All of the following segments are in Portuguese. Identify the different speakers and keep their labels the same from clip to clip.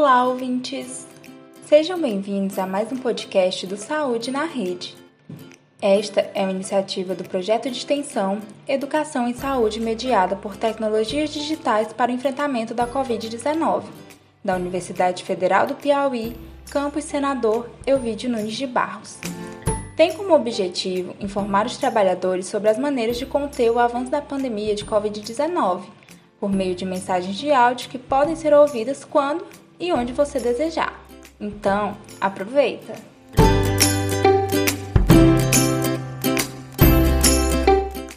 Speaker 1: Olá, ouvintes! Sejam bem-vindos a mais um podcast do Saúde na Rede. Esta é uma iniciativa do projeto de extensão Educação em Saúde mediada por tecnologias digitais para o enfrentamento da Covid-19, da Universidade Federal do Piauí, campus Senador Elvídio Nunes de Barros. Tem como objetivo informar os trabalhadores sobre as maneiras de conter o avanço da pandemia de Covid-19, por meio de mensagens de áudio que podem ser ouvidas quando e onde você desejar. Então, aproveita!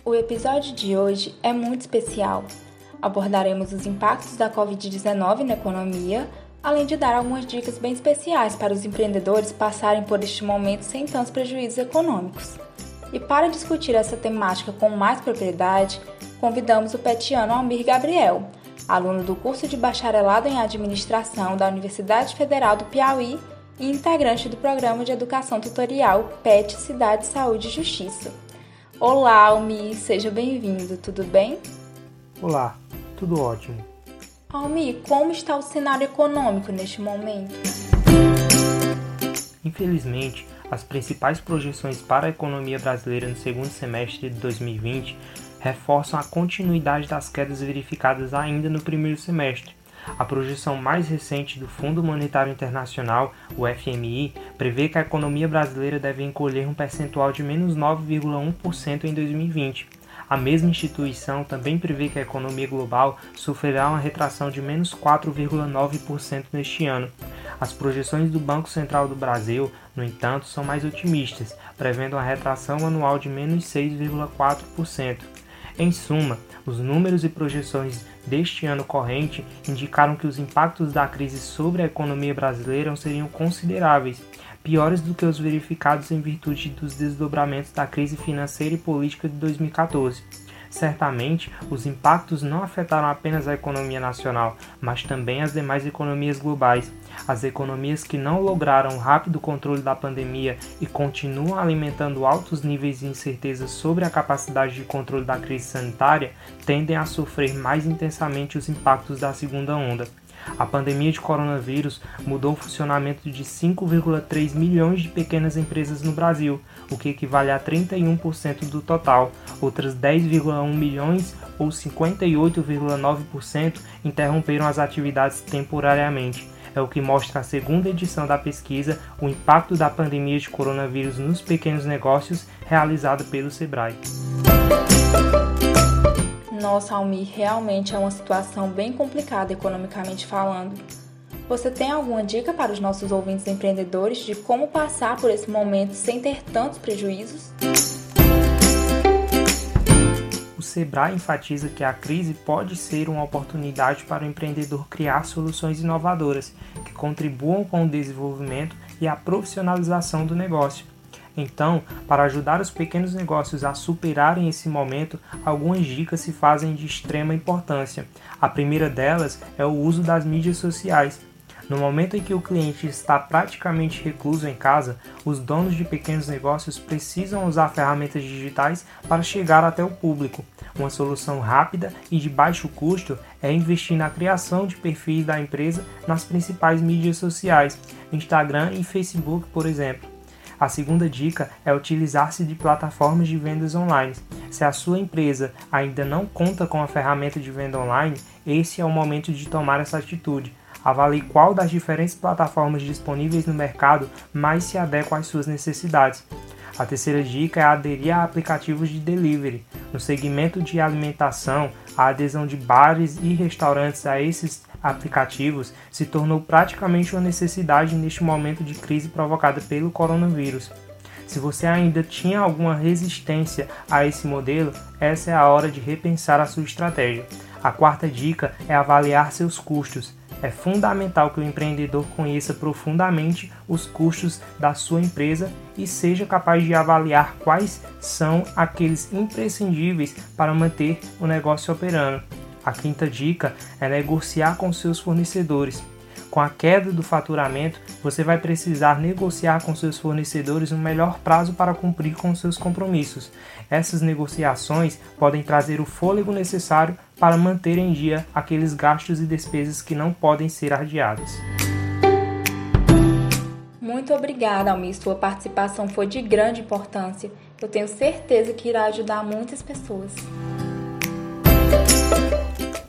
Speaker 1: O episódio de hoje é muito especial. Abordaremos os impactos da Covid-19 na economia, além de dar algumas dicas bem especiais para os empreendedores passarem por este momento sem tantos prejuízos econômicos. E para discutir essa temática com mais propriedade, convidamos o petiano Almir Gabriel, aluno do curso de bacharelado em administração da Universidade Federal do Piauí e integrante do programa de educação tutorial PET Cidade, Saúde e Justiça. Olá, Almi, seja bem-vindo, tudo bem?
Speaker 2: Olá, tudo ótimo.
Speaker 1: Almi, como está o cenário econômico neste momento?
Speaker 2: Infelizmente, as principais projeções para a economia brasileira no segundo semestre de 2020 reforçam a continuidade das quedas verificadas ainda no primeiro semestre. A projeção mais recente do Fundo Monetário Internacional, o FMI, prevê que a economia brasileira deve encolher um percentual de menos 9,1% em 2020. A mesma instituição também prevê que a economia global sofrerá uma retração de menos 4,9% neste ano. As projeções do Banco Central do Brasil, no entanto, são mais otimistas, prevendo uma retração anual de menos 6,4%. Em suma, os números e projeções deste ano corrente indicaram que os impactos da crise sobre a economia brasileira seriam consideráveis, piores do que os verificados em virtude dos desdobramentos da crise financeira e política de 2014. Certamente, os impactos não afetaram apenas a economia nacional, mas também as demais economias globais. As economias que não lograram rápido controle da pandemia e continuam alimentando altos níveis de incerteza sobre a capacidade de controle da crise sanitária tendem a sofrer mais intensamente os impactos da segunda onda. A pandemia de coronavírus mudou o funcionamento de 5,3 milhões de pequenas empresas no Brasil, o que equivale a 31% do total. Outras 10,1 milhões, ou 58,9%, interromperam as atividades temporariamente. É o que mostra a segunda edição da pesquisa O impacto da pandemia de coronavírus nos pequenos negócios, realizada pelo Sebrae.
Speaker 1: Nossa, Almir, realmente é uma situação bem complicada economicamente falando. Você tem alguma dica para os nossos ouvintes empreendedores de como passar por esse momento sem ter tantos prejuízos?
Speaker 2: O Sebrae enfatiza que a crise pode ser uma oportunidade para o empreendedor criar soluções inovadoras que contribuam com o desenvolvimento e a profissionalização do negócio, então, para ajudar os pequenos negócios a superarem esse momento, algumas dicas se fazem de extrema importância. A primeira delas é o uso das mídias sociais. No momento em que o cliente está praticamente recluso em casa, os donos de pequenos negócios precisam usar ferramentas digitais para chegar até o público. Uma solução rápida e de baixo custo é investir na criação de perfis da empresa nas principais mídias sociais, Instagram e Facebook, por exemplo. A segunda dica é utilizar-se de plataformas de vendas online. Se a sua empresa ainda não conta com a ferramenta de venda online, esse é o momento de tomar essa atitude. Avalie qual das diferentes plataformas disponíveis no mercado mais se adequa às suas necessidades. A terceira dica é aderir a aplicativos de delivery. No segmento de alimentação, a adesão de bares e restaurantes a esses aplicativos se tornou praticamente uma necessidade neste momento de crise provocada pelo coronavírus. Se você ainda tinha alguma resistência a esse modelo, essa é a hora de repensar a sua estratégia. A quarta dica é avaliar seus custos. É fundamental que o empreendedor conheça profundamente os custos da sua empresa e seja capaz de avaliar quais são aqueles imprescindíveis para manter o negócio operando. A quinta dica é negociar com seus fornecedores. Com a queda do faturamento, você vai precisar negociar com seus fornecedores um melhor prazo para cumprir com seus compromissos. Essas negociações podem trazer o fôlego necessário para manter em dia aqueles gastos e despesas que não podem ser adiados.
Speaker 1: Muito obrigada, Almir. Sua participação foi de grande importância. Eu tenho certeza que irá ajudar muitas pessoas.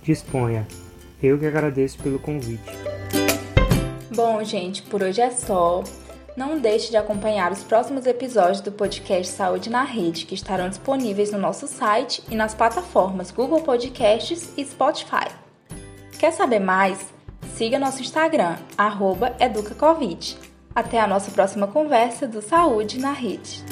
Speaker 2: Disponha. Eu que agradeço pelo convite.
Speaker 1: Bom, gente, por hoje é só. Não deixe de acompanhar os próximos episódios do podcast Saúde na Rede, que estarão disponíveis no nosso site e nas plataformas Google Podcasts e Spotify. Quer saber mais? Siga nosso Instagram, educacovid. Até a nossa próxima conversa do Saúde na Rede.